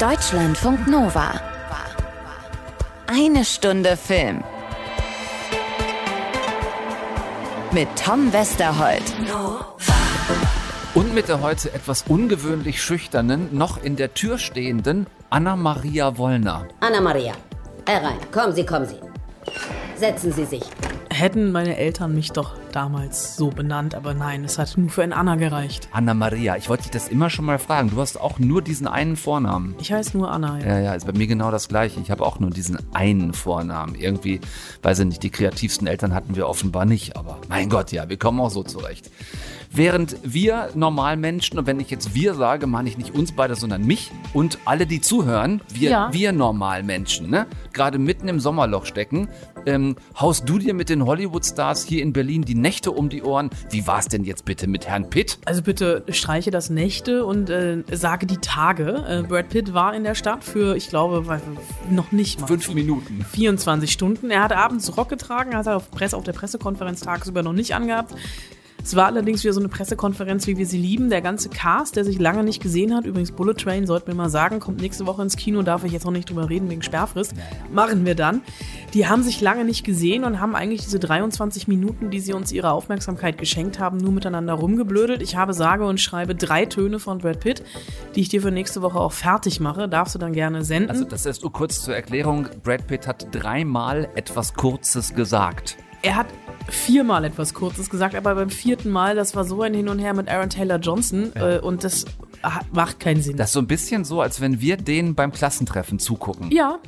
Deutschlandfunk Nova. Eine Stunde Film. Mit Tom Westerholt. Und mit der heute etwas ungewöhnlich schüchternen, noch in der Tür stehenden Anna-Maria Wollner. Anna-Maria, herein. Kommen Sie, kommen Sie. Setzen Sie sich. Hätten meine Eltern mich doch damals so benannt, aber nein, es hat nur für ein Anna gereicht. Anna-Maria, ich wollte dich das immer schon mal fragen. Du hast auch nur diesen einen Vornamen. Ich heiße nur Anna. Ja, Ja, ja, ist bei mir genau das gleiche. Ich habe auch nur diesen einen Vornamen. Irgendwie, weiß ich nicht, die kreativsten Eltern hatten wir offenbar nicht, aber mein Gott, ja, wir kommen auch so zurecht. Während wir Normalmenschen, und wenn ich jetzt wir sage, meine ich nicht uns beide, sondern mich und alle, die zuhören, wir, Ja. wir Normalmenschen, ne? gerade mitten im Sommerloch stecken, ähm, haust du dir mit den Hollywood-Stars hier in Berlin die Nächte um die Ohren? Wie war's denn jetzt bitte mit Herrn Pitt? Also bitte streiche das Nächte und äh, sage die Tage. Äh, Brad Pitt war in der Stadt für, ich glaube, noch nicht mal. Fünf Minuten. 24 Stunden. Er hat abends Rock getragen, hat er auf, Presse, auf der Pressekonferenz tagsüber noch nicht angehabt. Es war allerdings wieder so eine Pressekonferenz, wie wir sie lieben. Der ganze Cast, der sich lange nicht gesehen hat, übrigens Bullet Train, sollten wir mal sagen, kommt nächste Woche ins Kino, darf ich jetzt noch nicht drüber reden wegen Sperrfrist. Machen wir dann. Die haben sich lange nicht gesehen und haben eigentlich diese 23 Minuten, die sie uns ihre Aufmerksamkeit geschenkt haben, nur miteinander rumgeblödelt. Ich habe sage und schreibe drei Töne von Brad Pitt, die ich dir für nächste Woche auch fertig mache. Darfst du dann gerne senden. Also das ist kurz zur Erklärung. Brad Pitt hat dreimal etwas Kurzes gesagt. Er hat viermal etwas Kurzes gesagt, aber beim vierten Mal, das war so ein Hin und Her mit Aaron Taylor Johnson äh, und das macht keinen Sinn. Das ist so ein bisschen so, als wenn wir denen beim Klassentreffen zugucken. ja,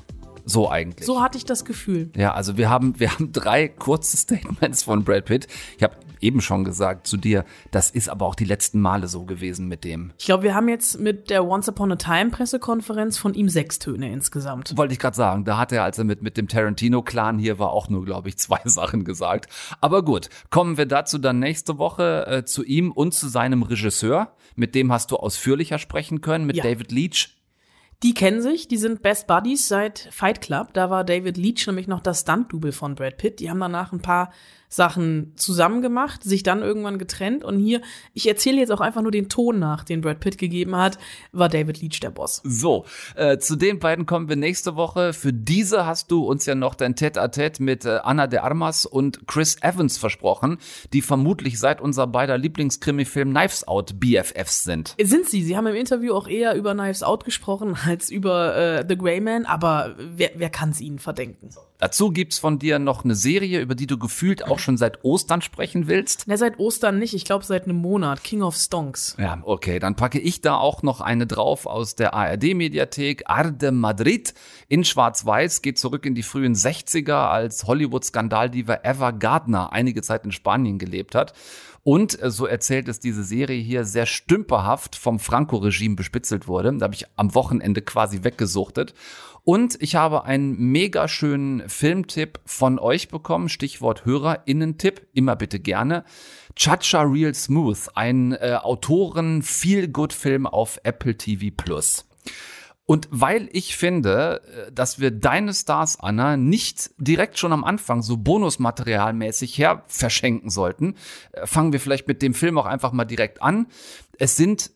So eigentlich. so hatte ich das Gefühl. Ja, also wir haben, wir haben drei kurze Statements von Brad Pitt. Ich habe eben schon gesagt zu dir, das ist aber auch die letzten Male so gewesen mit dem. Ich glaube, wir haben jetzt mit der Once Upon a Time Pressekonferenz von ihm sechs Töne insgesamt. Wollte ich gerade sagen, da hat er, als er mit, mit dem Tarantino-Clan hier war, auch nur, glaube ich, zwei Sachen gesagt. Aber gut, kommen wir dazu dann nächste Woche äh, zu ihm und zu seinem Regisseur. Mit dem hast du ausführlicher sprechen können, mit Ja. David Leach. Die kennen sich, die sind Best Buddies seit Fight Club. Da war David Leach nämlich noch das Stunt-Double von Brad Pitt. Die haben danach ein paar Sachen zusammen gemacht, sich dann irgendwann getrennt. Und hier, ich erzähle jetzt auch einfach nur den Ton nach, den Brad Pitt gegeben hat, war David Leach der Boss. So, äh, zu den beiden kommen wir nächste Woche. Für diese hast du uns ja noch dein Tête-à-Tête mit äh, Anna de Armas und Chris Evans versprochen, die vermutlich seit unser beider Lieblingskrimi-Film Knives Out BFFs sind. Sind sie. Sie haben im Interview auch eher über Knives Out gesprochen als über äh, The Grey Man, aber wer, wer kann es ihnen verdenken? Dazu gibt's von dir noch eine Serie, über die du gefühlt auch schon seit Ostern sprechen willst. Na, seit Ostern nicht, ich glaube seit einem Monat. King of Stonks. Ja, okay, dann packe ich da auch noch eine drauf aus der ARD-Mediathek. Arde Madrid in Schwarz-Weiß geht zurück in die frühen 60er, als Hollywood-Skandaldiva Eva Gardner einige Zeit in Spanien gelebt hat. Und äh, so erzählt es diese Serie hier sehr stümperhaft vom Franco-Regime bespitzelt wurde. Da habe ich am Wochenende quasi weggesuchtet. Und ich habe einen mega schönen Filmtipp von euch bekommen. Stichwort HörerInnen-Tipp. Immer bitte gerne. Chacha Real Smooth. Ein äh, Autoren-Feel-Good-Film auf Apple TV Plus. Und weil ich finde, äh, dass wir deine Stars, Anna, nicht direkt schon am Anfang so bonusmaterialmäßig her verschenken sollten, äh, fangen wir vielleicht mit dem Film auch einfach mal direkt an. Es sind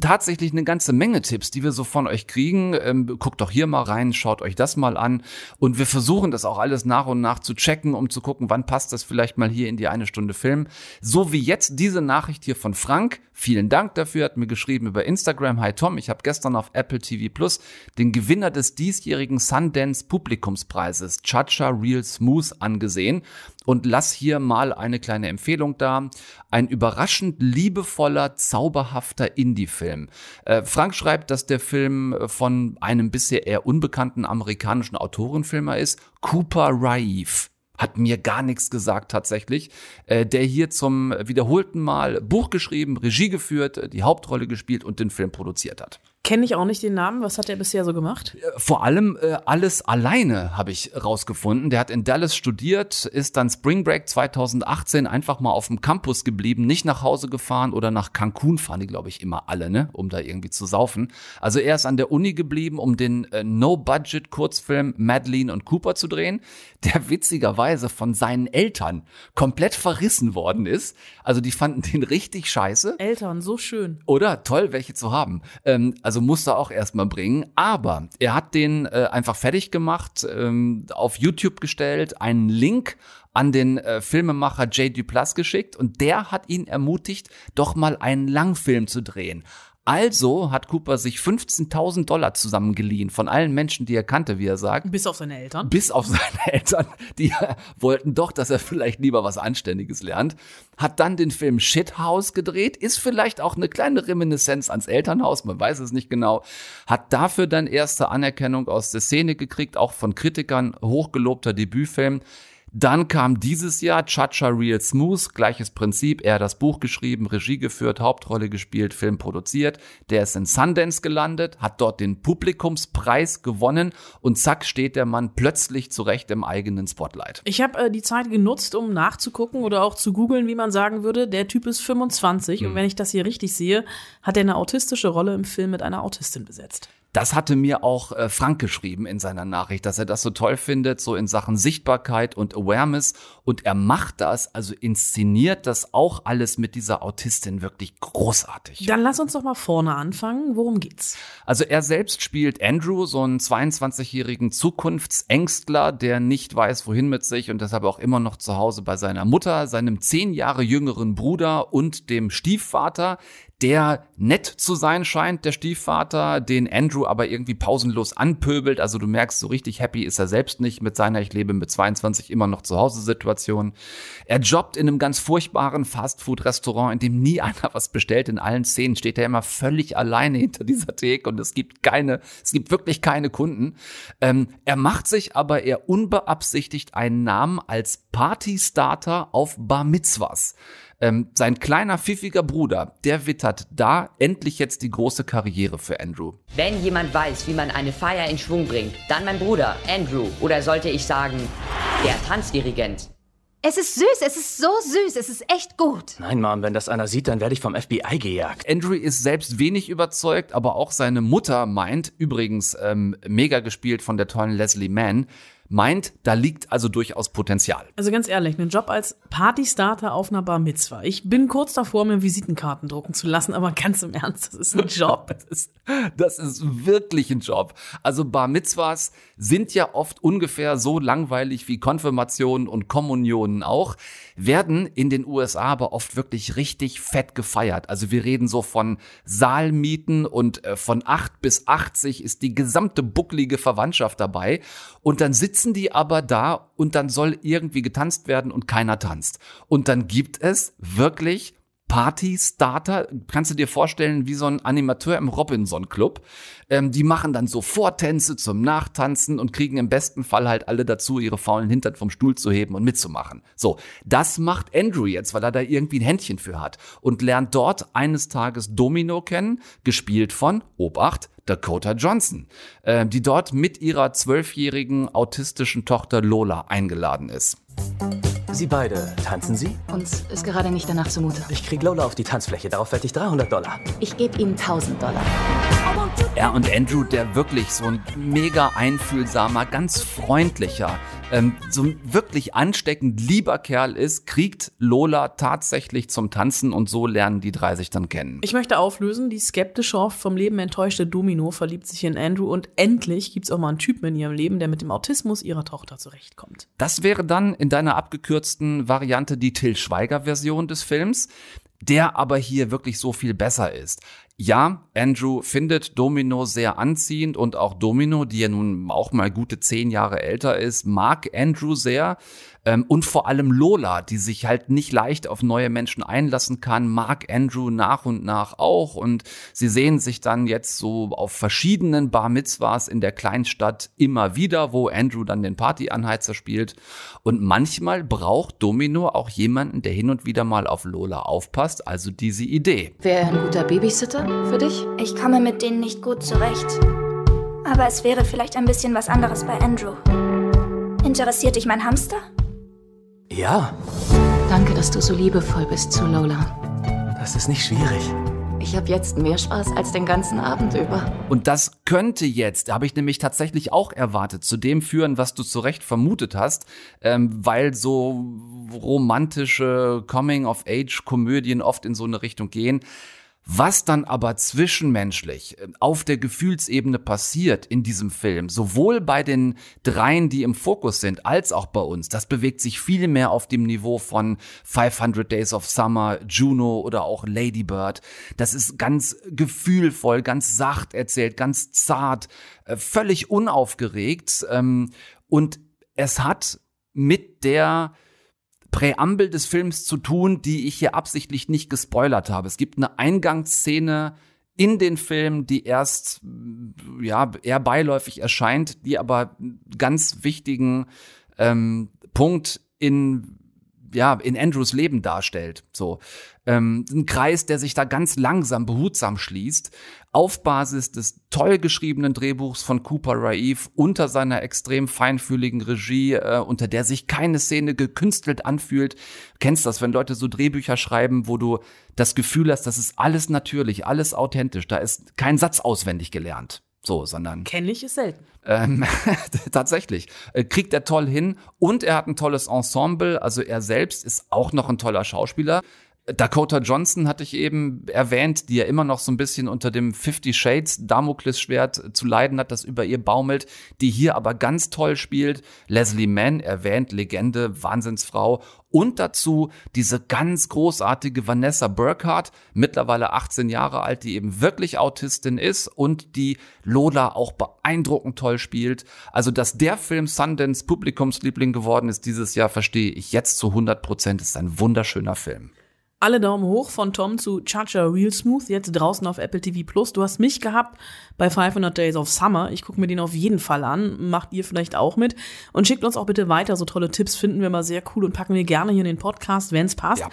tatsächlich eine ganze Menge Tipps, die wir so von euch kriegen. Ähm, guckt doch hier mal rein, schaut euch das mal an. Und wir versuchen das auch alles nach und nach zu checken, um zu gucken, wann passt das vielleicht mal hier in die eine Stunde Film. So wie jetzt diese Nachricht hier von Frank. Vielen Dank dafür, hat mir geschrieben über Instagram. Hi Tom, ich habe gestern auf Apple TV Plus den Gewinner des diesjährigen Sundance Publikumspreises, Chacha Real Smooth, angesehen und lass hier mal eine kleine Empfehlung da. Ein überraschend liebevoller, zauberhafter Indie-Film. Äh, Frank schreibt, dass der Film von einem bisher eher unbekannten amerikanischen Autorenfilmer ist, Cooper Raif. Hat mir gar nichts gesagt tatsächlich. Äh, der hier zum wiederholten Mal Buch geschrieben, Regie geführt, die Hauptrolle gespielt und den Film produziert hat. Kenne ich auch nicht den Namen. Was hat er bisher so gemacht? Vor allem äh, alles alleine habe ich rausgefunden. Der hat in Dallas studiert, ist dann Spring Break 2018 einfach mal auf dem Campus geblieben, nicht nach Hause gefahren oder nach Cancun fahren die, glaube ich, immer alle, ne, um da irgendwie zu saufen. Also er ist an der Uni geblieben, um den äh, No-Budget-Kurzfilm Madeline und Cooper zu drehen, der witzigerweise von seinen Eltern komplett verrissen worden ist. Also die fanden den richtig scheiße. Eltern, so schön. Oder toll, welche zu haben. Ähm, Also musste er auch erstmal bringen. Aber er hat den äh, einfach fertig gemacht, ähm, auf YouTube gestellt, einen Link an den äh, Filmemacher Jay Duplass geschickt und der hat ihn ermutigt, doch mal einen Langfilm zu drehen. Also hat Cooper sich 15.000 Dollar zusammengeliehen von allen Menschen, die er kannte, wie er sagt. Bis auf seine Eltern. Bis auf seine Eltern, die wollten doch, dass er vielleicht lieber was Anständiges lernt. Hat dann den Film Shithouse gedreht, ist vielleicht auch eine kleine Reminiszenz ans Elternhaus, man weiß es nicht genau. Hat dafür dann erste Anerkennung aus der Szene gekriegt, auch von Kritikern, hochgelobter Debütfilm. Dann kam dieses Jahr Chacha Real Smooth, gleiches Prinzip. Er hat das Buch geschrieben, Regie geführt, Hauptrolle gespielt, Film produziert. Der ist in Sundance gelandet, hat dort den Publikumspreis gewonnen und zack steht der Mann plötzlich zurecht im eigenen Spotlight. Ich habe äh, die Zeit genutzt, um nachzugucken oder auch zu googeln, wie man sagen würde. Der Typ ist 25 Hm. und wenn ich das hier richtig sehe, hat er eine autistische Rolle im Film mit einer Autistin besetzt. Das hatte mir auch äh, Frank geschrieben in seiner Nachricht, dass er das so toll findet, so in Sachen Sichtbarkeit und Awareness. Und er macht das, also inszeniert das auch alles mit dieser Autistin wirklich großartig. Dann lass uns doch mal vorne anfangen. Worum geht's? Also er selbst spielt Andrew, so einen 22-jährigen Zukunftsängstler, der nicht weiß, wohin mit sich und deshalb auch immer noch zu Hause bei seiner Mutter, seinem zehn Jahre jüngeren Bruder und dem Stiefvater, der nett zu sein scheint, der Stiefvater, den Andrew aber irgendwie pausenlos anpöbelt. Also du merkst, so richtig happy ist er selbst nicht mit seiner Ich lebe mit 22 immer noch zu Hause Situation. Er jobbt in einem ganz furchtbaren Fastfood-Restaurant, in dem nie einer was bestellt. In allen Szenen steht er immer völlig alleine hinter dieser Theke und es gibt keine, es gibt wirklich keine Kunden. Ähm, er macht sich aber eher unbeabsichtigt einen Namen als Partystarter auf Bar Mitzvahs. Ähm, sein kleiner, pfiffiger Bruder, der wittert da endlich jetzt die große Karriere für Andrew. Wenn jemand weiß, wie man eine Feier in Schwung bringt, dann mein Bruder, Andrew. Oder sollte ich sagen, der Tanzdirigent. Es ist süß, es ist so süß, es ist echt gut. Nein, Mom, wenn das einer sieht, dann werde ich vom FBI gejagt. Andrew ist selbst wenig überzeugt, aber auch seine Mutter meint, übrigens ähm, mega gespielt von der tollen Leslie Mann, meint, da liegt also durchaus Potenzial. Also ganz ehrlich, einen Job als Partystarter auf einer Bar Mitzwa. Ich bin kurz davor, mir Visitenkarten drucken zu lassen, aber ganz im Ernst, das ist ein Job. Das ist, das ist wirklich ein Job. Also Bar Mitzvahs sind ja oft ungefähr so langweilig wie Konfirmationen und Kommunionen auch, werden in den USA aber oft wirklich richtig fett gefeiert. Also wir reden so von Saalmieten und äh, von 8 bis 80 ist die gesamte bucklige Verwandtschaft dabei. Und dann sitzen die aber da und dann soll irgendwie getanzt werden und keiner tanzt. Und dann gibt es wirklich Party-Starter, kannst du dir vorstellen, wie so ein Animateur im Robinson-Club. Ähm, die machen dann so Vortänze zum Nachtanzen und kriegen im besten Fall halt alle dazu, ihre faulen Hintern vom Stuhl zu heben und mitzumachen. So, das macht Andrew jetzt, weil er da irgendwie ein Händchen für hat und lernt dort eines Tages Domino kennen, gespielt von, Obacht, Dakota Johnson, äh, die dort mit ihrer zwölfjährigen autistischen Tochter Lola eingeladen ist. Sie beide, tanzen Sie? Uns ist gerade nicht danach zumute. Ich krieg Lola auf die Tanzfläche, darauf wette ich 300 Dollar. Ich gebe Ihnen 1000 Dollar. Er und Andrew, der wirklich so ein mega einfühlsamer, ganz freundlicher, ähm, so ein wirklich ansteckend lieber Kerl ist, kriegt Lola tatsächlich zum Tanzen und so lernen die drei sich dann kennen. Ich möchte auflösen, die skeptische, oft vom Leben enttäuschte Domino verliebt sich in Andrew und endlich gibt's auch mal einen Typen in ihrem Leben, der mit dem Autismus ihrer Tochter zurechtkommt. Das wäre dann in deiner abgekürzten Variante die Till Schweiger-Version des Films, der aber hier wirklich so viel besser ist. Ja, Andrew findet Domino sehr anziehend und auch Domino, die ja nun auch mal gute zehn Jahre älter ist, mag Andrew sehr. Ähm, und vor allem Lola, die sich halt nicht leicht auf neue Menschen einlassen kann, mag Andrew nach und nach auch. Und sie sehen sich dann jetzt so auf verschiedenen Bar Mitzvahs in der Kleinstadt immer wieder, wo Andrew dann den Partyanheizer spielt. Und manchmal braucht Domino auch jemanden, der hin und wieder mal auf Lola aufpasst, also diese Idee. Wäre er ein guter Babysitter für dich? Ich komme mit denen nicht gut zurecht. Aber es wäre vielleicht ein bisschen was anderes bei Andrew. Interessiert dich mein Hamster? Ja, Danke, dass du so liebevoll bist zu Lola. das ist nicht schwierig. Ich habe jetzt mehr Spaß als den ganzen Abend über. Und das könnte jetzt, habe ich nämlich tatsächlich auch erwartet, zu dem führen, was du zu Recht vermutet hast, ähm, weil so romantische Coming-of-Age-Komödien oft in so eine Richtung gehen. Was dann aber zwischenmenschlich äh, auf der Gefühlsebene passiert in diesem Film, sowohl bei den dreien, die im Fokus sind, als auch bei uns, das bewegt sich viel mehr auf dem Niveau von 500 Days of Summer, Juno oder auch Lady Bird. Das ist ganz gefühlvoll, ganz sacht erzählt, ganz zart, äh, völlig unaufgeregt ähm, und es hat mit der Präambel des Films zu tun, die ich hier absichtlich nicht gespoilert habe. Es gibt eine Eingangsszene in den Film, die erst ja eher beiläufig erscheint, die aber ganz wichtigen ähm, Punkt in ja, in Andrews Leben darstellt. So. Ähm, ein Kreis, der sich da ganz langsam, behutsam schließt, auf Basis des toll geschriebenen Drehbuchs von Cooper Raif unter seiner extrem feinfühligen Regie, äh, unter der sich keine Szene gekünstelt anfühlt. Kennst das, wenn Leute so Drehbücher schreiben, wo du das Gefühl hast, das ist alles natürlich, alles authentisch, da ist kein Satz auswendig gelernt. So, sondern. Kenne ich es selten. Ähm, tatsächlich. Äh, kriegt er toll hin und er hat ein tolles Ensemble. Also er selbst ist auch noch ein toller Schauspieler. Dakota Johnson hatte ich eben erwähnt, die ja immer noch so ein bisschen unter dem Fifty Shades Damoklesschwert zu leiden hat, das über ihr baumelt, die hier aber ganz toll spielt. Leslie Mann erwähnt, Legende, Wahnsinnsfrau. Und dazu diese ganz großartige Vanessa Burkhardt, mittlerweile 18 Jahre alt, die eben wirklich Autistin ist und die Lola auch beeindruckend toll spielt. Also, dass der Film Sundance Publikumsliebling geworden ist dieses Jahr, verstehe ich jetzt zu 100 Prozent. Ist ein wunderschöner Film. Alle Daumen hoch von Tom zu Chacha Real Smooth, jetzt draußen auf Apple TV Plus. Du hast mich gehabt bei 500 Days of Summer. Ich gucke mir den auf jeden Fall an. Macht ihr vielleicht auch mit. Und schickt uns auch bitte weiter. So tolle Tipps finden wir mal sehr cool und packen wir gerne hier in den Podcast, wenn es passt. Ja.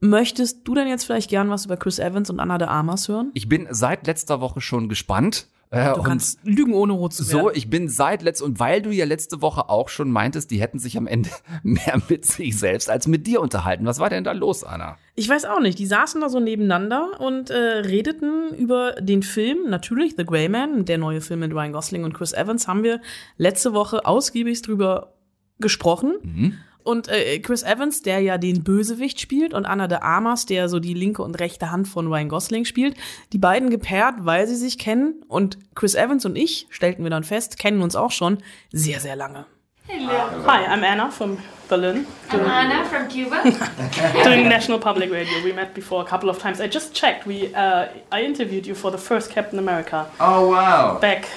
Möchtest du denn jetzt vielleicht gern was über Chris Evans und Anna de Armas hören? Ich bin seit letzter Woche schon gespannt. Du kannst lügen ohne rot zu werden. So, ich bin seit letzt und weil du ja letzte Woche auch schon meintest, die hätten sich am Ende mehr mit sich selbst als mit dir unterhalten. Was war denn da los, Anna? Ich weiß auch nicht. Die saßen da so nebeneinander und äh, redeten über den Film. Natürlich, The Grey Man, der neue Film mit Ryan Gosling und Chris Evans, haben wir letzte Woche ausgiebig drüber gesprochen. Mhm. Und äh, Chris Evans, der ja den Bösewicht spielt, und Anna de Armas, der so die linke und rechte Hand von Ryan Gosling spielt, die beiden gepaart, weil sie sich kennen. Und Chris Evans und ich, stellten wir dann fest, kennen uns auch schon sehr, sehr lange. Hello. Hi, I'm Anna from Berlin. I'm Anna from Cuba. doing National Public Radio. We met before a couple of times. I just checked. We uh, I interviewed you for the first Captain America. Oh wow! Back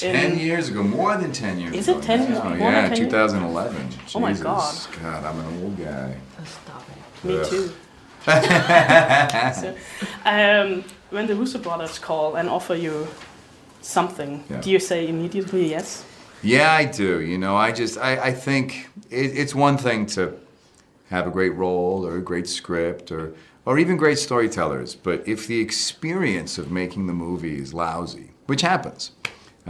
10 years ago, more than 10 years Is ago. it 10 Oh, more yeah, than 10 years? 2011. Oh my God. God, I'm an old guy. Stop it. Me Ugh. too. So, um, when the Russo brothers call and offer you something, Yeah. do you say immediately yes? Yeah, I do. You know, I just, I, I think it, it's one thing to have a great role or a great script or, or even great storytellers, but if the experience of making the movie is lousy, which happens,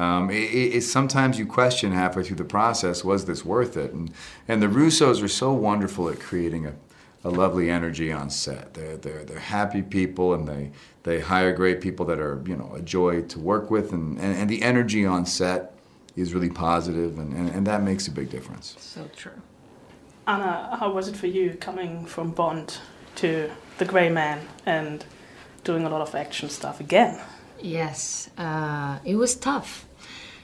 um, it, it, sometimes you question halfway through the process, was this worth it? And, and the Russos are so wonderful at creating a, a lovely energy on set. They're, they're, they're happy people and they, they hire great people that are, you know, a joy to work with and, and, and the energy on set is really positive and, and, and that makes a big difference. So true. Anna, how was it for you coming from Bond to The Grey Man and doing a lot of action stuff again? Yes, uh, it was tough.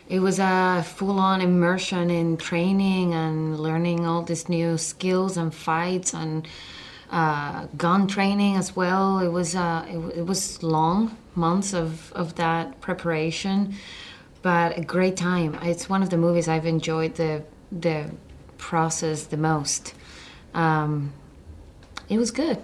It was a full on immersion in training and learning all these new skills and fights and uh, gun training as well. It was, uh, it, it was long months of, of that preparation, but a great time. It's one of the movies I've enjoyed the, the process the most. Um, it was good.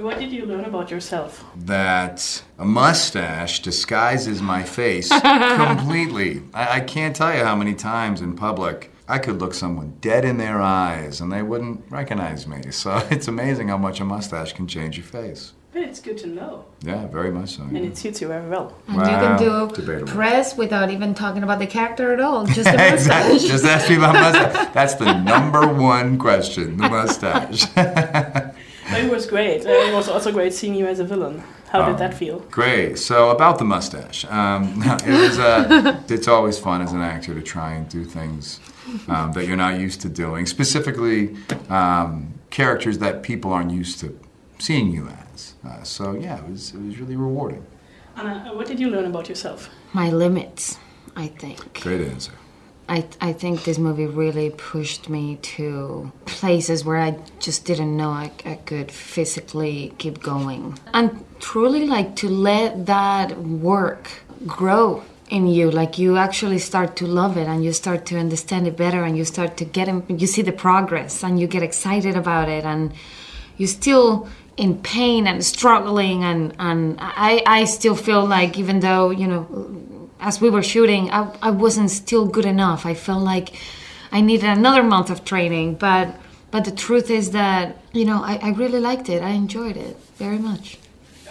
What did you learn about yourself? That a mustache disguises my face completely. I, I can't tell you how many times in public I could look someone dead in their eyes and they wouldn't recognize me. So it's amazing how much a mustache can change your face. But it's good to know, Yeah, very much so. and it suits you very well. And Wow, you can do debatable. press without even talking about the character at all, just the mustache. Just ask me about mustache. That's the number one question, the mustache. But it was great. Uh, it was also great seeing you as a villain. How Oh. did that feel? Great. So about the mustache, um, it was. Uh, it's always fun as an actor to try and do things um, that you're not used to doing. Specifically, um, characters that people aren't used to seeing you as. Uh, so yeah, it was it was really rewarding. Anna, what did you learn about yourself? My limits, I think. Great answer. I, I think this movie really pushed me to places where I just didn't know I, I could physically keep going. And truly, like, to let that work grow in you. Like, you actually start to love it and you start to understand it better and you start to get, in, you see the progress and you get excited about it and you're still in pain and struggling and, and I, I still feel like even though, you know, as we were shooting, I, I wasn't still good enough. I felt like I needed another month of training. But but the truth is that you know I, I really liked it. I enjoyed it very much.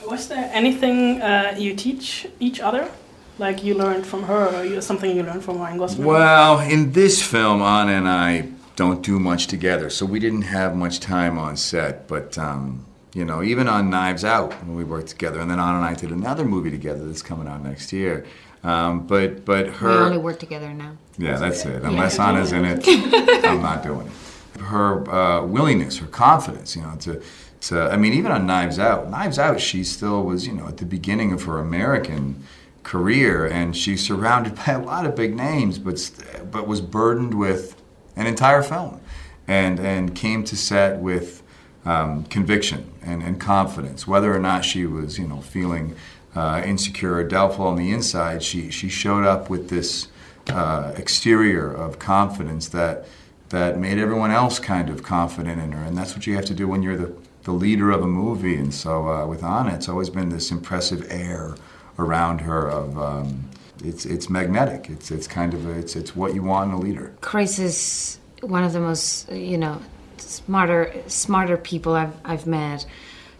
Was there anything uh, you teach each other? Like you learned from her, or you, something you learned from Ryan Gosling? Well, in this film, Anna and I don't do much together, so we didn't have much time on set. But um, you know, even on Knives Out, when we worked together, and then Anna and I did another movie together that's coming out next year. Um, but but her. We only work together now. Yeah, that's it. Unless Anna's in it, I'm not doing it. Her uh, willingness, her confidence, you know, to, to, I mean, even on Knives Out, Knives Out, she still was, you know, at the beginning of her American career, and she's surrounded by a lot of big names, but but was burdened with an entire film, and and came to set with um, conviction and, and confidence, whether or not she was, you know, feeling uh, insecure or doubtful on the inside, she, she showed up with this uh, exterior of confidence that, that made everyone else kind of confident in her. And that's what you have to do when you're the, the leader of a movie. And so uh, with Anna, it's always been this impressive air around her of. Um, it's, it's magnetic. It's, it's kind of a, it's, it's what you want in a leader. Chris is one of the most you know smarter smarter people I've, I've met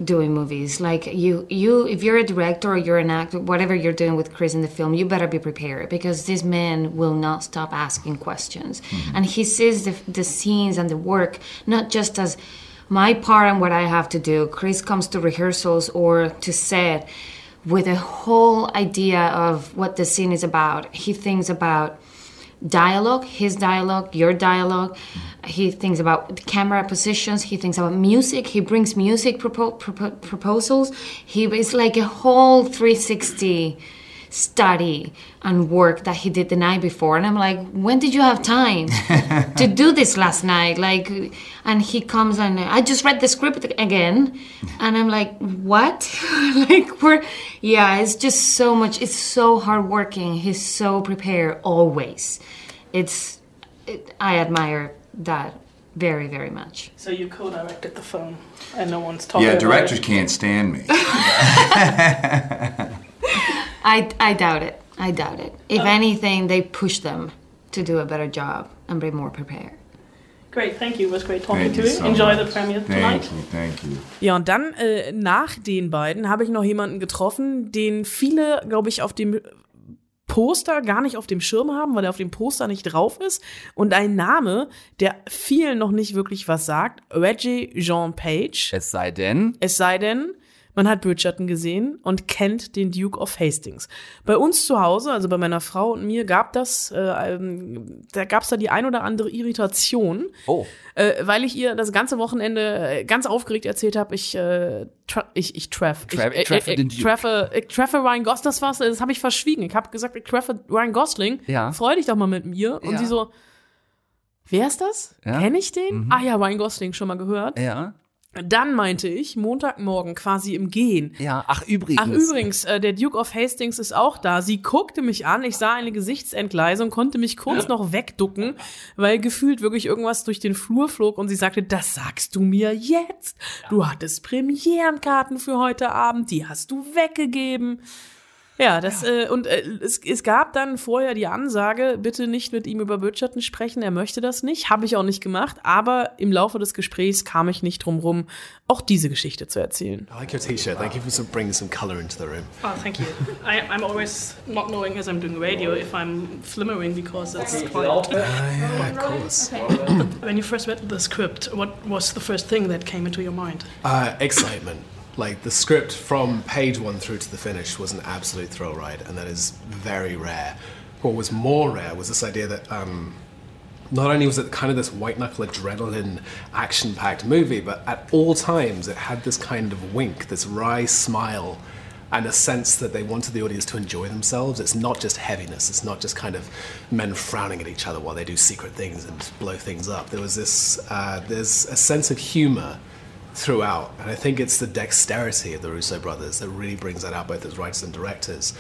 doing movies. Like you, you, if you're a director or you're an actor, whatever you're doing with Chris in the film, you better be prepared because this man will not stop asking questions, mm-hmm. and he sees the, the scenes and the work not just as my part and what I have to do. Chris comes to rehearsals or to set with a whole idea of what the scene is about. He thinks about dialogue, his dialogue, your dialogue. He thinks about camera positions. He thinks about music. He brings music propo- propo- proposals. He is like a whole 360 study and work that he did the night before. And i'm like when did you have time to do this last night? Like and he comes and i just read the script again and i'm like what? Like we're yeah it's just so much it's so hardworking. He's so prepared always. It's it, i admire that very very much. So you co-directed the film and no one's talking yeah directors can't stand me I, I doubt it. I doubt it. If oh. anything, they push them to do a better job and be more prepared. Great, thank you. It was great talking thank to you. So Enjoy much. the premiere tonight. Thank you, thank you. Ja, und dann äh, nach den beiden habe ich noch jemanden getroffen, den viele, glaube ich, auf dem Poster gar nicht auf dem Schirm haben, weil er auf dem Poster nicht drauf ist. Und ein Name, der vielen noch nicht wirklich was sagt, Reggie Jean Page. Es sei denn. Es sei denn, man hat Bridgerton gesehen und kennt den Duke of Hastings. Bei uns zu Hause, also bei meiner Frau und mir, gab das, äh, ähm, da gab es da die ein oder andere Irritation, oh. äh, weil ich ihr das ganze Wochenende äh, ganz aufgeregt erzählt habe, ich, äh, ich, ich treff, Tra ich, treffe äh, den Duke. Treffe, ich treffe Ryan Gosling, das war's, das habe ich verschwiegen. Ich habe gesagt, ich treffe Ryan Gosling, ja. freu dich doch mal mit mir. Und ja. sie so, wer ist das? Ja. Kenne ich den? Mhm. Ah ja, Ryan Gosling, schon mal gehört. Ja. Dann meinte ich, Montagmorgen quasi im Gehen. Ja, ach übrigens. Ach übrigens, äh, der Duke of Hastings ist auch da. Sie guckte mich an, ich sah eine Gesichtsentgleisung, konnte mich kurz noch wegducken, weil gefühlt wirklich irgendwas durch den Flur flog und sie sagte, das sagst du mir jetzt. Du hattest Premierenkarten für heute Abend, die hast du weggegeben. Ja, das ja. Äh, und äh, es, es gab dann vorher die Ansage, bitte nicht mit ihm über Bridgerton sprechen, er möchte das nicht, habe ich auch nicht gemacht, aber im Laufe des Gesprächs kam ich nicht drum rum, auch diese Geschichte zu erzählen. I like your T-shirt. Thank you for some, bringing some color into the room. Oh, thank you. I, I'm always not knowing as I'm doing radio if I'm flimmering because it's quite. Uh, yeah, of course. when you first read the script, what was the first thing that came into your mind? Uh, excitement. Like the script from page one through to the finish was an absolute thrill ride, and that is very rare. What was more rare was this idea that um, not only was it kind of this white knuckle adrenaline action packed movie, but at all times it had this kind of wink, this wry smile, and a sense that they wanted the audience to enjoy themselves. It's not just heaviness, it's not just kind of men frowning at each other while they do secret things and blow things up. There was this, uh, there's a sense of humor throughout, and I think it's the dexterity of the Russo brothers that really brings that out both as writers and directors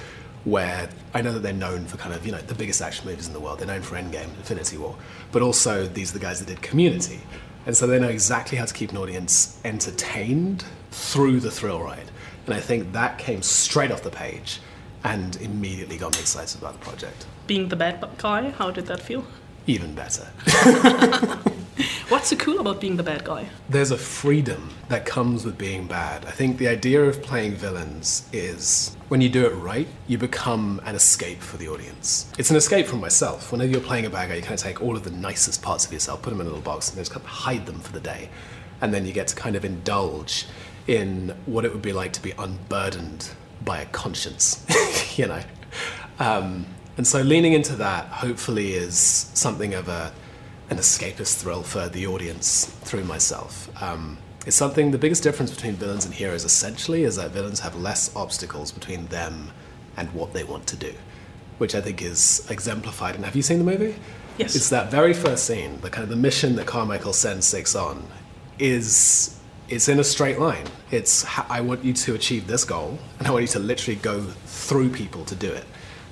where I know that they're known for kind of, you know, the biggest action movies in the world. They're known for Endgame, Infinity War, but also these are the guys that did Community. And so they know exactly how to keep an audience entertained through the thrill ride. And I think that came straight off the page and immediately got me excited about the project. Being the bad guy, how did that feel? Even better. What's so cool about being the bad guy? There's a freedom that comes with being bad. I think the idea of playing villains is when you do it right, you become an escape for the audience. It's an escape from myself. Whenever you're playing a bad guy, you kind of take all of the nicest parts of yourself, put them in a little box, and just kind of hide them for the day. And then you get to kind of indulge in what it would be like to be unburdened by a conscience, you know? Um, and so leaning into that hopefully is something of a an escapist thrill for the audience through myself. Um, it's something, the biggest difference between villains and heroes essentially is that villains have less obstacles between them and what they want to do, which I think is exemplified. And have you seen the movie? Yes. It's that very first scene, the kind of the mission that Carmichael sends Six on is it's in a straight line. It's I want you to achieve this goal, and I want you to literally go through people to do it.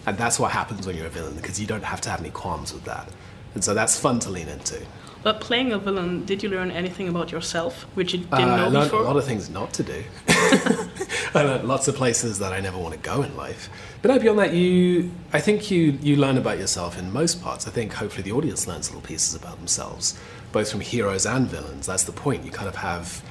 And that's what happens when you're a villain because you don't have to have any qualms with that. And so that's fun to lean into. But playing a villain, did you learn anything about yourself which you didn't Uh, know I learned before? a lot of things not to do. I learned lots of places that I never want to go in life. But no, beyond that, you, I think you, you learn about yourself in most parts. I think hopefully the audience learns little pieces about themselves, both from heroes and villains. That's the point. You kind of have,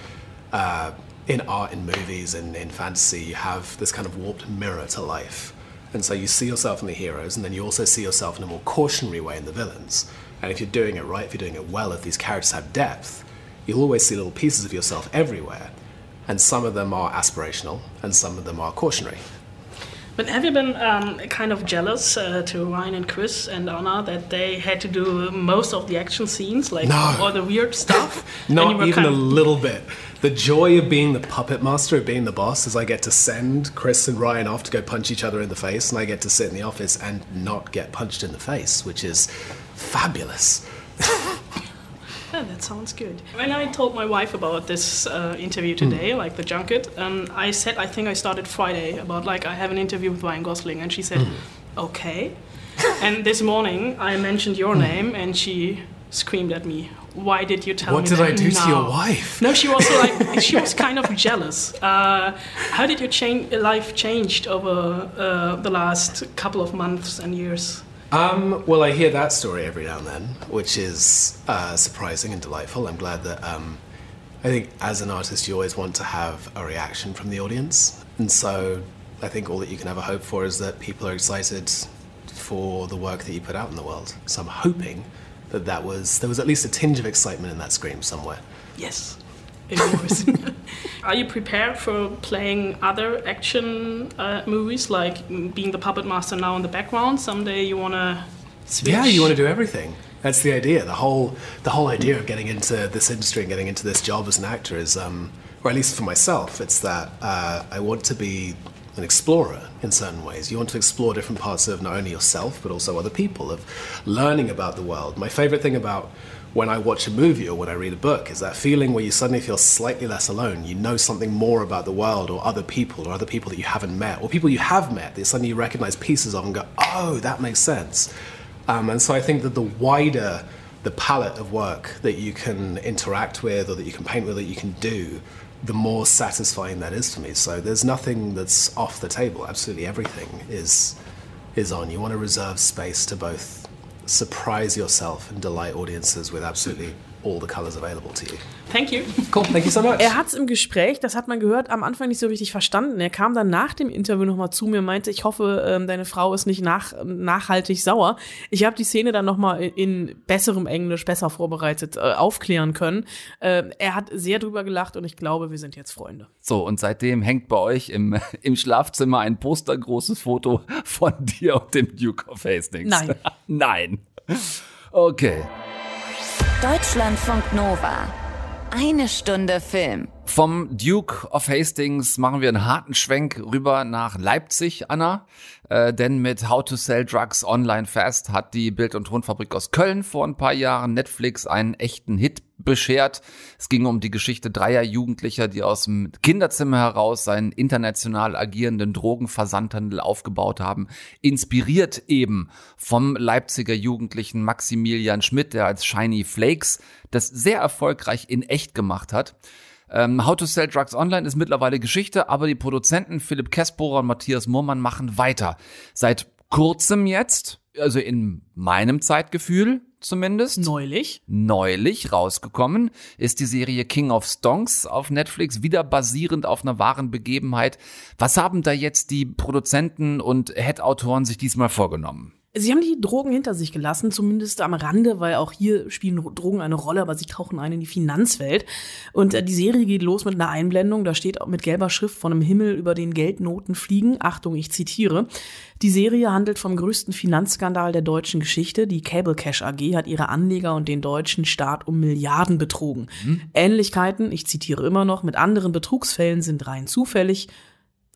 uh, in art, in movies, and in fantasy, you have this kind of warped mirror to life. And so you see yourself in the heroes, and then you also see yourself in a more cautionary way in the villains. And if you're doing it right, if you're doing it well, if these characters have depth, you'll always see little pieces of yourself everywhere. And some of them are aspirational, and some of them are cautionary. But have you been um, kind of jealous uh, to Ryan and Chris and Anna that they had to do most of the action scenes, like No. all the weird stuff? Not even a little bit. The joy of being the puppet master, of being the boss, is I get to send Chris and Ryan off to go punch each other in the face, and I get to sit in the office and not get punched in the face, which is fabulous. Yeah, that sounds good. When I told my wife about this uh, interview Hmm. today, like the junket, um, I said I think I started Friday about like I have an interview with Ryan Gosling, and she said, Hmm. "Okay." and this morning I mentioned your name, and she screamed at me. Why did you tell. What me did that I do to your wife? No, she was like she was kind of jealous. Uh, how did your change, life changed over uh, the last couple of months and years? Um, well, I hear that story every now and then, which is uh, surprising and delightful. I'm glad that um, I think as an artist, you always want to have a reaction from the audience. And so I think all that you can ever hope for is that people are excited for the work that you put out in the world. So I'm hoping that, that was, there was at least a tinge of excitement in that scream somewhere. Yes. It was. Are you prepared for playing other action uh, movies, like being the puppet master now in the background? Someday you want to switch? Yeah, you want to do everything. That's the idea. The whole the whole idea of getting into this industry and getting into this job as an actor is, um, or at least for myself, it's that uh, I want to be an explorer in certain ways. You want to explore different parts of not only yourself but also other people, of learning about the world. My favorite thing about when I watch a movie or when I read a book is that feeling where you suddenly feel slightly less alone. You know something more about the world or other people or other people that you haven't met or people you have met that suddenly you recognize pieces of and go, oh, that makes sense. Um, and so I think that the wider the palette of work that you can interact with or that you can paint with, that you can do, the more satisfying that is for me. So there's nothing that's off the table. Absolutely everything is is on. You want to reserve space to both surprise yourself and delight audiences with absolutely all the colors available to you. Thank you. Cool, thank you so much. Er hat es im Gespräch, das hat man gehört, am Anfang nicht so richtig verstanden. Er kam dann nach dem Interview nochmal zu mir und meinte, ich hoffe, ähm, deine Frau ist nicht nach, nachhaltig sauer. Ich habe die Szene dann nochmal in, in besserem Englisch, besser vorbereitet, äh, aufklären können. Äh, er hat sehr drüber gelacht und ich glaube, wir sind jetzt Freunde. So, und seitdem hängt bei euch im, im Schlafzimmer ein postergroßes Foto von dir und dem Duke of Hastings. Nein. Nein. Okay. Deutschlandfunk Nova. Eine Stunde Film. Vom Duke of Hastings machen wir einen harten Schwenk rüber nach Leipzig, Anna. Äh, denn mit How to Sell Drugs Online Fast hat die Bild- und Tonfabrik aus Köln vor ein paar Jahren Netflix einen echten Hit beschert. Es ging um die Geschichte dreier Jugendlicher, die aus dem Kinderzimmer heraus einen international agierenden Drogenversandhandel aufgebaut haben. Inspiriert eben vom Leipziger Jugendlichen Maximilian Schmidt, der als Shiny Flakes das sehr erfolgreich in echt gemacht hat. Ähm, How to Sell Drugs Online ist mittlerweile Geschichte, aber die Produzenten Philipp Kessbohrer und Matthias Murmann machen weiter. Seit kurzem jetzt, also in meinem Zeitgefühl zumindest. Neulich. Neulich rausgekommen ist die Serie King of Stonks auf Netflix, wieder basierend auf einer wahren Begebenheit. Was haben da jetzt die Produzenten und Head-Autoren sich diesmal vorgenommen? Sie haben die Drogen hinter sich gelassen, zumindest am Rande, weil auch hier spielen Drogen eine Rolle, aber sie tauchen ein in die Finanzwelt. Und äh, die Serie geht los mit einer Einblendung, da steht auch mit gelber Schrift von einem Himmel über den Geldnoten fliegen. Achtung, ich zitiere. Die Serie handelt vom größten Finanzskandal der deutschen Geschichte. Die Cable Cash AG hat ihre Anleger und den deutschen Staat um Milliarden betrogen. Mhm. Ähnlichkeiten, ich zitiere immer noch, mit anderen Betrugsfällen sind rein zufällig.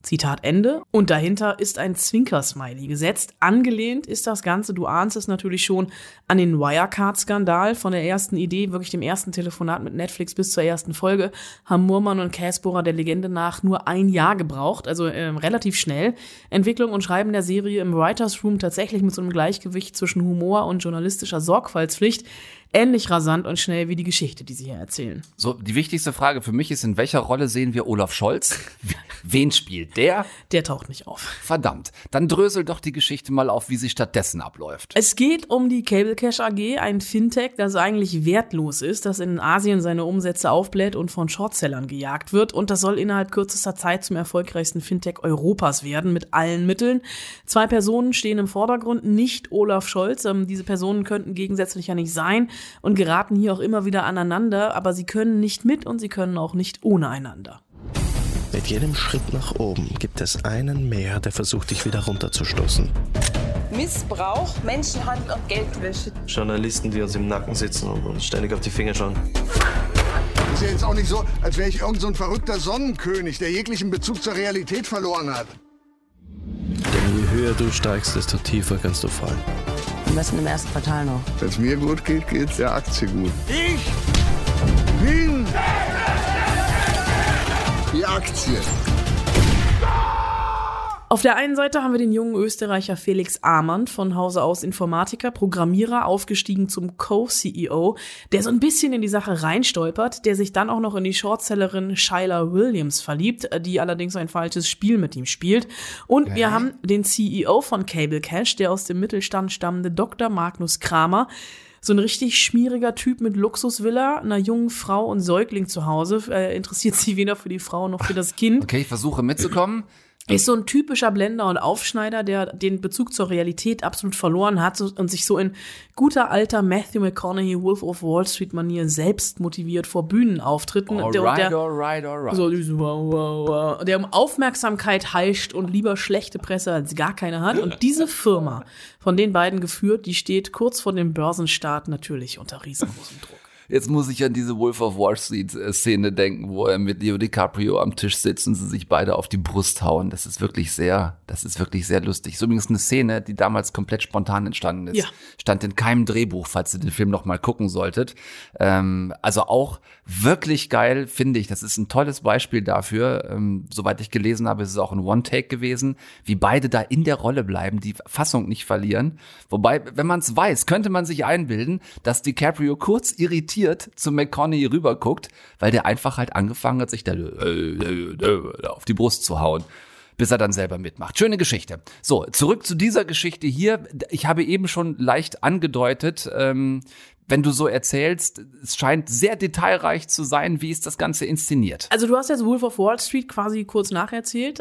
Zitat Ende. Und dahinter ist ein Zwinker-Smiley gesetzt. Angelehnt ist das Ganze, du ahnst es natürlich schon, an den Wirecard-Skandal. Von der ersten Idee, wirklich dem ersten Telefonat mit Netflix bis zur ersten Folge, haben Murmann und Casbohrer der Legende nach nur ein Jahr gebraucht, also äh, relativ schnell. Entwicklung und Schreiben der Serie im Writers Room tatsächlich mit so einem Gleichgewicht zwischen Humor und journalistischer Sorgfaltspflicht ähnlich rasant und schnell wie die Geschichte, die sie hier erzählen. So, die wichtigste Frage für mich ist, in welcher Rolle sehen wir Olaf Scholz? Wen spielt der? Der taucht nicht auf. Verdammt. Dann drösel doch die Geschichte mal auf, wie sie stattdessen abläuft. Es geht um die Cable Cash AG, ein Fintech, das eigentlich wertlos ist, das in Asien seine Umsätze aufbläht und von Shortsellern gejagt wird. Und das soll innerhalb kürzester Zeit zum erfolgreichsten Fintech Europas werden, mit allen Mitteln. Zwei Personen stehen im Vordergrund, nicht Olaf Scholz. Ähm, diese Personen könnten gegensätzlich ja nicht sein und geraten hier auch immer wieder aneinander, aber sie können nicht mit und sie können auch nicht ohne einander. Mit jedem Schritt nach oben gibt es einen mehr, der versucht, dich wieder runterzustoßen. Missbrauch, Menschenhandel und Geldwäsche. Journalisten, die uns im Nacken sitzen und uns ständig auf die Finger schauen. Ist ja jetzt auch nicht so, als wäre ich irgend so ein verrückter Sonnenkönig, der jeglichen Bezug zur Realität verloren hat. Denn je höher du steigst, desto tiefer kannst du fallen. Besten im ersten Quartal noch. Wenn es mir gut geht, geht es der Aktie gut. Ich bin die Aktie. Auf der einen Seite haben wir den jungen Österreicher Felix Amann von Hause aus Informatiker, Programmierer, aufgestiegen zum Co-CEO, der so ein bisschen in die Sache reinstolpert, der sich dann auch noch in die Shortsellerin Shyla Williams verliebt, die allerdings ein falsches Spiel mit ihm spielt. Und wir haben den CEO von Cable Cash, der aus dem Mittelstand stammende Dr. Magnus Kramer, so ein richtig schmieriger Typ mit Luxusvilla, einer jungen Frau und Säugling zu Hause. Äh, interessiert sie weder für die Frau noch für das Kind. Okay, ich versuche mitzukommen. Ist so ein typischer Blender und Aufschneider, der den Bezug zur Realität absolut verloren hat und sich so in guter alter Matthew McConaughey Wolf of Wall Street Manier selbst motiviert vor Bühnenauftritten. Alright, der, der, alright, alright. So, wow, wow, wow, der um Aufmerksamkeit heischt und lieber schlechte Presse als gar keine hat. Und diese Firma, von den beiden geführt, die steht kurz vor dem Börsenstart natürlich unter riesengroßem Druck. Jetzt muss ich an diese Wolf of Wall Street äh, Szene denken, wo er mit Leo DiCaprio am Tisch sitzt und sie sich beide auf die Brust hauen. Das ist wirklich sehr, das ist wirklich sehr lustig. Ist übrigens eine Szene, die damals komplett spontan entstanden ist. Ja. Stand in keinem Drehbuch, falls ihr den Film noch mal gucken solltet. Ähm, also auch wirklich geil, finde ich. Das ist ein tolles Beispiel dafür. Ähm, soweit ich gelesen habe, ist es auch ein One-Take gewesen, wie beide da in der Rolle bleiben, die Fassung nicht verlieren. Wobei, wenn man es weiß, könnte man sich einbilden, dass DiCaprio kurz irritiert irritiert zu McConaughey rüberguckt, weil der einfach halt angefangen hat, sich da auf die Brust zu hauen bis er dann selber mitmacht. Schöne Geschichte. So, zurück zu dieser Geschichte hier. Ich habe eben schon leicht angedeutet, ähm, wenn du so erzählst, es scheint sehr detailreich zu sein. Wie ist das Ganze inszeniert? Also du hast jetzt Wolf of Wall Street quasi kurz nacherzählt.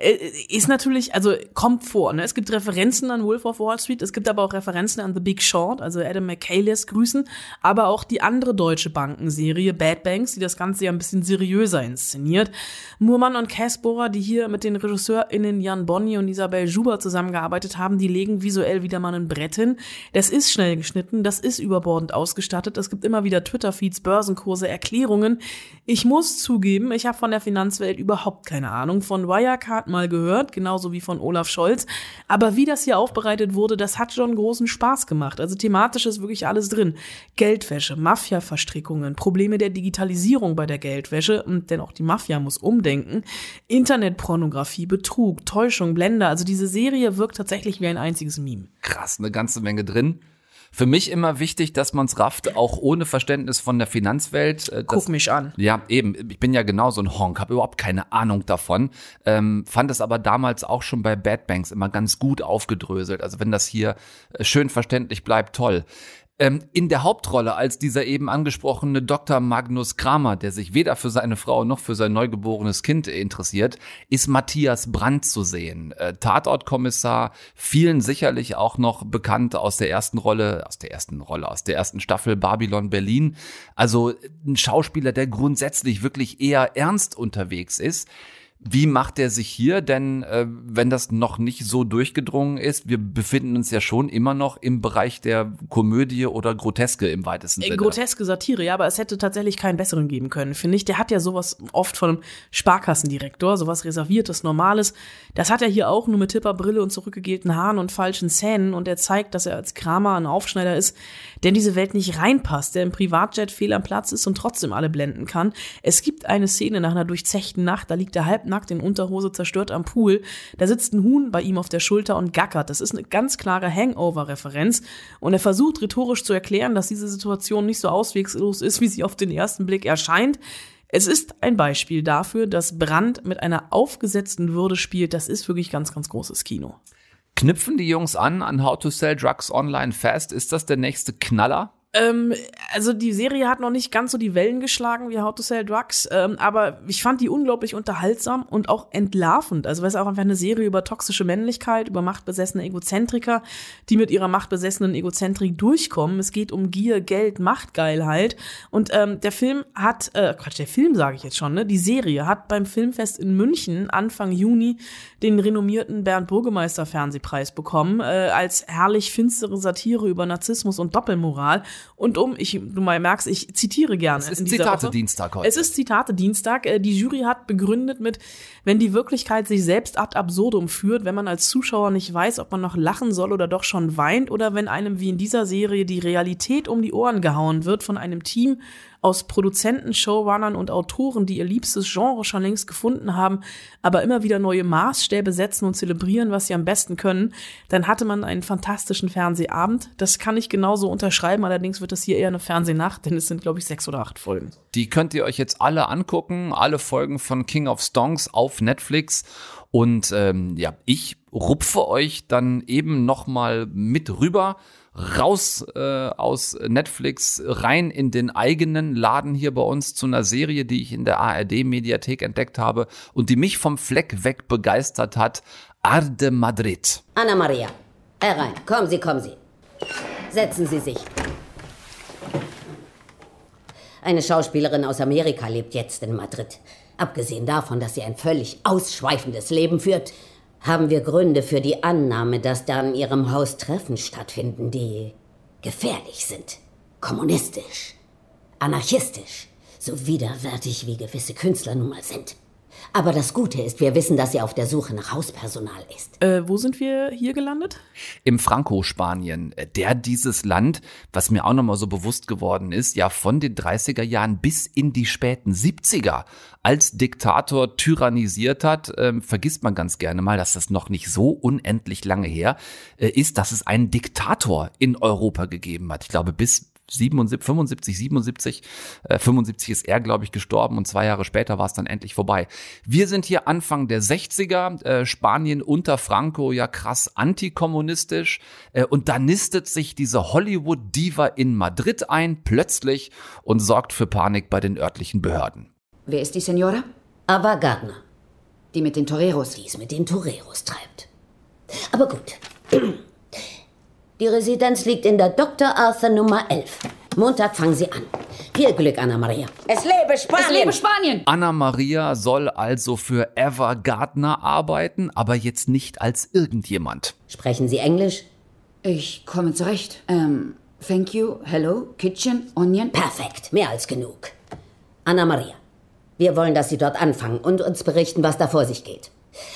Äh, ist natürlich, also kommt vor. Ne? Es gibt Referenzen an Wolf of Wall Street, es gibt aber auch Referenzen an The Big Short, also Adam McKay grüßen, aber auch die andere deutsche Bankenserie Bad Banks, die das Ganze ja ein bisschen seriöser inszeniert. Murmann und Casborer, die hier mit den RegisseurInnen Jan Bonny und Isabel Schuber zusammengearbeitet haben, die legen visuell wieder mal ein Brett hin. Das ist schnell geschnitten, das ist überbordend ausgestattet. Es gibt immer wieder Twitter-Feeds, Börsenkurse, Erklärungen. Ich muss zugeben, ich habe von der Finanzwelt überhaupt keine Ahnung. Von Wirecard mal gehört, genauso wie von Olaf Scholz. Aber wie das hier aufbereitet wurde, das hat schon großen Spaß gemacht. Also thematisch ist wirklich alles drin. Geldwäsche, Mafia-Verstrickungen, Probleme der Digitalisierung bei der Geldwäsche, denn auch die Mafia muss umdenken, Internetpornografie, Betrug, Täuschung, Blender. Also diese Serie wirkt tatsächlich wie ein einziges Meme. Krass, eine ganze Menge drin. Für mich immer wichtig, dass man es rafft, auch ohne Verständnis von der Finanzwelt. Äh, Guck mich an. Ja, eben. Ich bin ja genau so ein Honk, habe überhaupt keine Ahnung davon. Ähm, fand es aber damals auch schon bei Bad Banks immer ganz gut aufgedröselt. Also wenn das hier äh, schön verständlich bleibt, toll. Ähm, in der Hauptrolle als dieser eben angesprochene Dr. Magnus Kramer, der sich weder für seine Frau noch für sein neugeborenes Kind interessiert, ist Matthias Brandt zu sehen. Äh, Tatortkommissar, vielen sicherlich auch noch bekannt aus der ersten Rolle, aus der ersten Rolle, aus der ersten Staffel Babylon Berlin. Also ein Schauspieler, der grundsätzlich wirklich eher ernst unterwegs ist. Wie macht er sich hier? Denn äh, wenn das noch nicht so durchgedrungen ist, wir befinden uns ja schon immer noch im Bereich der Komödie oder Groteske im weitesten Sinne. Groteske Satire, ja, aber es hätte tatsächlich keinen besseren geben können, finde ich. Der hat ja sowas oft von einem Sparkassendirektor, sowas Reserviertes, Normales. Das hat er hier auch, nur mit Tipperbrille und zurückgegelten Haaren und falschen Zähnen. Und er zeigt, dass er als Kramer ein Aufschneider ist, der in diese Welt nicht reinpasst, der im Privatjet fehl am Platz ist und trotzdem alle blenden kann. Es gibt eine Szene nach einer durchzechten Nacht, da liegt er halb nackt in Unterhose zerstört am Pool. Da sitzt ein Huhn bei ihm auf der Schulter und gackert. Das ist eine ganz klare Hangover-Referenz. Und er versucht rhetorisch zu erklären, dass diese Situation nicht so auswegslos ist, wie sie auf den ersten Blick erscheint. Es ist ein Beispiel dafür, dass Brand mit einer aufgesetzten Würde spielt. Das ist wirklich ganz, ganz großes Kino. Knüpfen die Jungs an an How to Sell Drugs Online Fast? Ist das der nächste Knaller? Ähm, also die Serie hat noch nicht ganz so die Wellen geschlagen wie How to Sell Drugs, ähm, aber ich fand die unglaublich unterhaltsam und auch entlarvend. Also weil es auch einfach eine Serie über toxische Männlichkeit, über machtbesessene Egozentriker, die mit ihrer machtbesessenen Egozentrik durchkommen. Es geht um Gier, Geld, Machtgeilheit und ähm, der Film hat, äh, Quatsch, der Film sage ich jetzt schon, ne? Die Serie hat beim Filmfest in München Anfang Juni den renommierten Bernd Burgemeister Fernsehpreis bekommen äh, als herrlich finstere Satire über Narzissmus und Doppelmoral. Und um, ich, du mal merkst, ich zitiere gerne. Es ist Zitate-Dienstag heute. Es ist Zitate-Dienstag. Äh, die Jury hat begründet mit, wenn die Wirklichkeit sich selbst ad absurdum führt, wenn man als Zuschauer nicht weiß, ob man noch lachen soll oder doch schon weint, oder wenn einem wie in dieser Serie die Realität um die Ohren gehauen wird von einem Team aus Produzenten, Showrunnern und Autoren, die ihr liebstes Genre schon längst gefunden haben, aber immer wieder neue Maßstäbe setzen und zelebrieren, was sie am besten können, dann hatte man einen fantastischen Fernsehabend. Das kann ich genauso unterschreiben, allerdings wird das hier eher eine Fernsehnacht, denn es sind, glaube ich, sechs oder acht Folgen. Die könnt ihr euch jetzt alle angucken, alle Folgen von King of Stongs auf Netflix. Und ähm, ja, ich rupfe euch dann eben noch mal mit rüber raus äh, aus Netflix rein in den eigenen Laden hier bei uns zu einer Serie, die ich in der ARD Mediathek entdeckt habe und die mich vom Fleck weg begeistert hat. Arde Madrid. Anna Maria, herein. Kommen Sie, kommen Sie. Setzen Sie sich. Eine Schauspielerin aus Amerika lebt jetzt in Madrid. Abgesehen davon, dass sie ein völlig ausschweifendes Leben führt, haben wir Gründe für die Annahme, dass da in ihrem Haus Treffen stattfinden, die gefährlich sind. Kommunistisch, anarchistisch, so widerwärtig wie gewisse Künstler nun mal sind. Aber das Gute ist, wir wissen, dass sie auf der Suche nach Hauspersonal ist. Äh, wo sind wir hier gelandet? Im Franco-Spanien. Der dieses Land, was mir auch nochmal so bewusst geworden ist, ja von den 30er Jahren bis in die späten 70er als Diktator tyrannisiert hat, ähm, vergisst man ganz gerne mal, dass das noch nicht so unendlich lange her äh, ist, dass es einen Diktator in Europa gegeben hat. Ich glaube, bis 77, 75, 77, äh, 75 ist er, glaube ich, gestorben und zwei Jahre später war es dann endlich vorbei. Wir sind hier Anfang der 60er, äh, Spanien unter Franco ja krass antikommunistisch äh, und da nistet sich diese Hollywood-Diva in Madrid ein, plötzlich und sorgt für Panik bei den örtlichen Behörden. Wer ist die Senora? Ava Gardner. Die mit den Toreros. Die es mit den Toreros treibt. Aber gut. Die Residenz liegt in der Dr. Arthur Nummer 11. Montag fangen Sie an. Viel Glück, Anna Maria. Es lebe Spanien! Es lebe Spanien! Anna Maria soll also für Eva Gardner arbeiten, aber jetzt nicht als irgendjemand. Sprechen Sie Englisch? Ich komme zurecht. Ähm, thank you, hello, kitchen, onion. Perfekt, mehr als genug. Anna Maria, wir wollen, dass Sie dort anfangen und uns berichten, was da vor sich geht.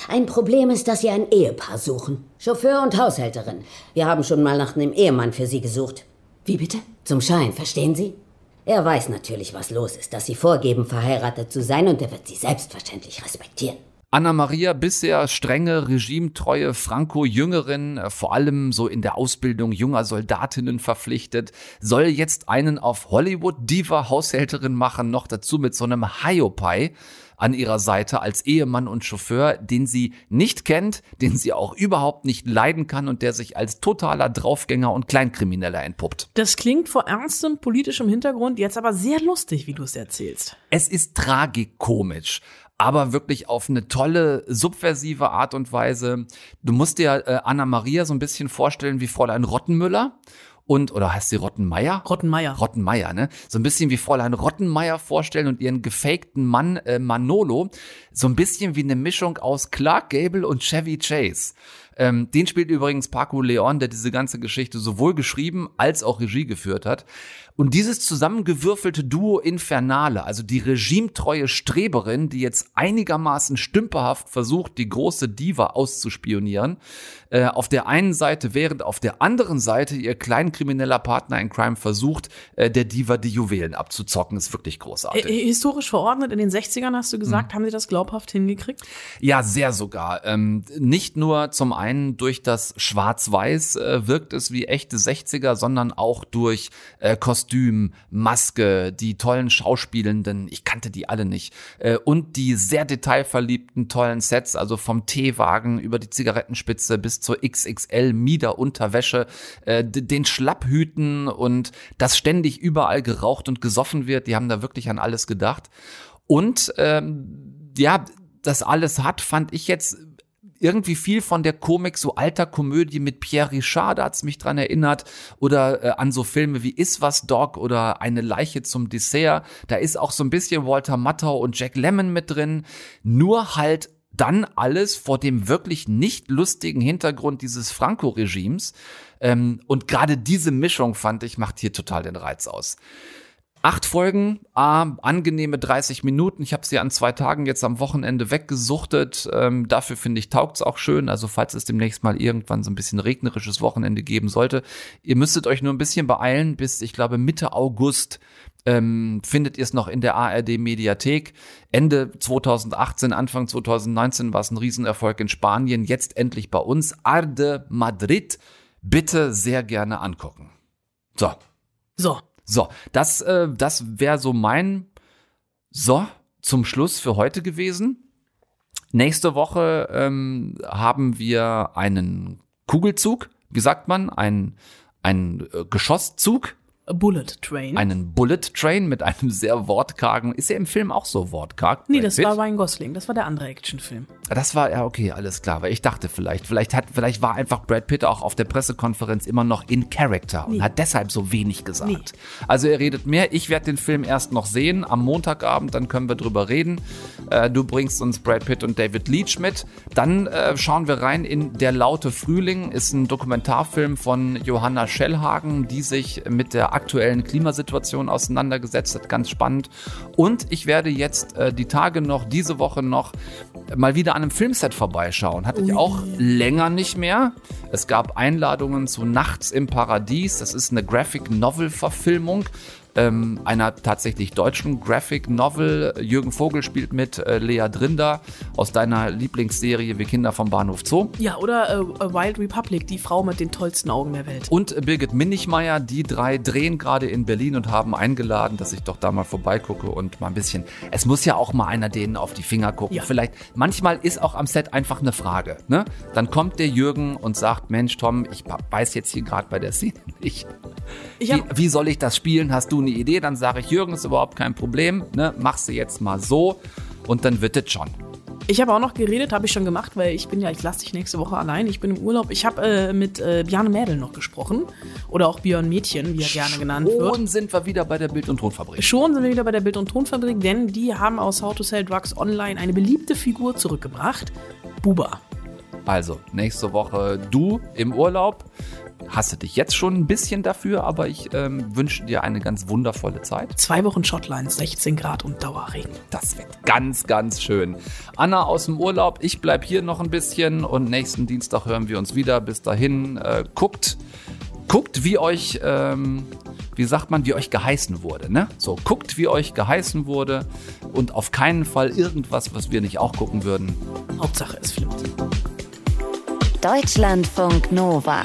Ein Problem ist, dass Sie ein Ehepaar suchen. Chauffeur und Haushälterin. Wir haben schon mal nach einem Ehemann für Sie gesucht. Wie bitte? Zum Schein, verstehen Sie? Er weiß natürlich, was los ist, dass Sie vorgeben, verheiratet zu sein und er wird Sie selbstverständlich respektieren. Anna Maria, bisher strenge, regimetreue Franco-Jüngerin, äh, vor allem so in der Ausbildung junger Soldatinnen verpflichtet, soll jetzt einen auf Hollywood-Diva-Haushälterin machen, noch dazu mit so einem Hiopai an ihrer Seite als Ehemann und Chauffeur, den sie nicht kennt, den sie auch überhaupt nicht leiden kann und der sich als totaler Draufgänger und Kleinkrimineller entpuppt. Das klingt vor ernstem politischem Hintergrund jetzt aber sehr lustig, wie du es erzählst. Es ist tragikomisch aber wirklich auf eine tolle, subversive Art und Weise. Du musst dir äh, Anna Maria so ein bisschen vorstellen wie Fräulein Rottenmüller und, oder heißt sie Rottenmeier? Rottenmeier. Rottenmeier, ne? So ein bisschen wie Fräulein Rottenmeier vorstellen und ihren gefakten Mann äh, Manolo. So ein bisschen wie eine Mischung aus Clark Gable und Chevy Chase. Ähm, den spielt übrigens Paco Leon, der diese ganze Geschichte sowohl geschrieben als auch Regie geführt hat. Und dieses zusammengewürfelte Duo Infernale, also die regimetreue Streberin, die jetzt einigermaßen stümperhaft versucht, die große Diva auszuspionieren, äh, auf der einen Seite, während auf der anderen Seite ihr kleinkrimineller Partner in Crime versucht, äh, der Diva die Juwelen abzuzocken, ist wirklich großartig. Äh, historisch verordnet in den 60ern, hast du gesagt, mhm. haben sie das glaubhaft hingekriegt? Ja, sehr sogar. Ähm, nicht nur zum einen durch das Schwarz-Weiß äh, wirkt es wie echte 60er, sondern auch durch äh, Kostüm, Maske, die tollen Schauspielenden, ich kannte die alle nicht, äh, und die sehr detailverliebten tollen Sets, also vom Teewagen über die Zigarettenspitze bis zur XXL Miederunterwäsche, äh, den Schlapphüten und dass ständig überall geraucht und gesoffen wird, die haben da wirklich an alles gedacht. Und ähm, ja, das alles hat, fand ich jetzt irgendwie viel von der Komik so alter Komödie mit Pierre Richard, da hat's mich dran erinnert, oder äh, an so Filme wie Is was Dog oder Eine Leiche zum Dessert. Da ist auch so ein bisschen Walter Matthau und Jack Lemmon mit drin, nur halt dann alles vor dem wirklich nicht lustigen Hintergrund dieses Franco-Regimes. Ähm, und gerade diese Mischung, fand ich, macht hier total den Reiz aus. Acht Folgen, ah, angenehme 30 Minuten. Ich habe sie an zwei Tagen jetzt am Wochenende weggesuchtet. Ähm, dafür finde ich, taugt's auch schön. Also falls es demnächst mal irgendwann so ein bisschen regnerisches Wochenende geben sollte, ihr müsstet euch nur ein bisschen beeilen. Bis, ich glaube, Mitte August ähm, findet ihr es noch in der ARD Mediathek. Ende 2018, Anfang 2019 war es ein Riesenerfolg in Spanien. Jetzt endlich bei uns. Arde Madrid. Bitte sehr gerne angucken. So. So. So, das, äh, das wäre so mein So zum Schluss für heute gewesen. Nächste Woche ähm, haben wir einen Kugelzug, wie sagt man, ein, ein äh, Geschosszug Bullet Train. Einen Bullet Train mit einem sehr wortkargen. Ist er im Film auch so wortkarg? Nee, das Pitt? war Ryan Gosling. Das war der andere Actionfilm. Das war, ja, okay, alles klar. Weil ich dachte vielleicht, vielleicht hat, vielleicht war einfach Brad Pitt auch auf der Pressekonferenz immer noch in Character nee. und hat deshalb so wenig gesagt. Nee. Also er redet mehr. Ich werde den Film erst noch sehen am Montagabend, dann können wir drüber reden. Äh, du bringst uns Brad Pitt und David Leach mit. Dann äh, schauen wir rein in Der laute Frühling. Ist ein Dokumentarfilm von Johanna Schellhagen, die sich mit der aktuellen Klimasituation auseinandergesetzt hat. Ganz spannend. Und ich werde jetzt äh, die Tage noch, diese Woche noch, mal wieder an einem Filmset vorbeischauen. Hatte ich auch länger nicht mehr. Es gab Einladungen zu Nachts im Paradies. Das ist eine Graphic Novel Verfilmung ähm, einer tatsächlich deutschen Graphic Novel. Jürgen Vogel spielt mit, äh, Lea Drinder aus deiner Lieblingsserie Wir Kinder vom Bahnhof Zoo. Ja, oder äh, Wild Republic, die Frau mit den tollsten Augen der Welt. Und Birgit Minichmeier, die drei drehen gerade in Berlin und haben eingeladen, dass ich doch da mal vorbeigucke und mal ein bisschen. Es muss ja auch mal einer denen auf die Finger gucken. Ja. Vielleicht, manchmal ist auch am Set einfach eine Frage. Ne? Dann kommt der Jürgen und sagt: Mensch, Tom, ich weiß jetzt hier gerade bei der Szene nicht. Wie, wie soll ich das spielen? Hast du eine Idee, dann sage ich, Jürgen, ist überhaupt kein Problem, ne? mach sie jetzt mal so und dann wird es schon. Ich habe auch noch geredet, habe ich schon gemacht, weil ich bin ja, ich lasse dich nächste Woche allein. Ich bin im Urlaub. Ich habe äh, mit äh, Bjarne Mädel noch gesprochen. Oder auch Björn Mädchen, wie er gerne genannt wird. Schon sind wir wieder bei der Bild- und Tonfabrik. Schon sind wir wieder bei der Bild- und Tonfabrik, denn die haben aus How to Sell Drugs Online eine beliebte Figur zurückgebracht. Buba. Also, nächste Woche du im Urlaub. Hasse dich jetzt schon ein bisschen dafür, aber ich ähm, wünsche dir eine ganz wundervolle Zeit. Zwei Wochen Schottland, 16 Grad und Dauerregen. Das wird ganz, ganz schön. Anna aus dem Urlaub, ich bleib hier noch ein bisschen und nächsten Dienstag hören wir uns wieder. Bis dahin, äh, guckt, guckt, wie euch, ähm, wie sagt man, wie euch geheißen wurde. Ne? So, guckt, wie euch geheißen wurde und auf keinen Fall irgendwas, was wir nicht auch gucken würden. Hauptsache es flimmt. Deutschlandfunk Nova.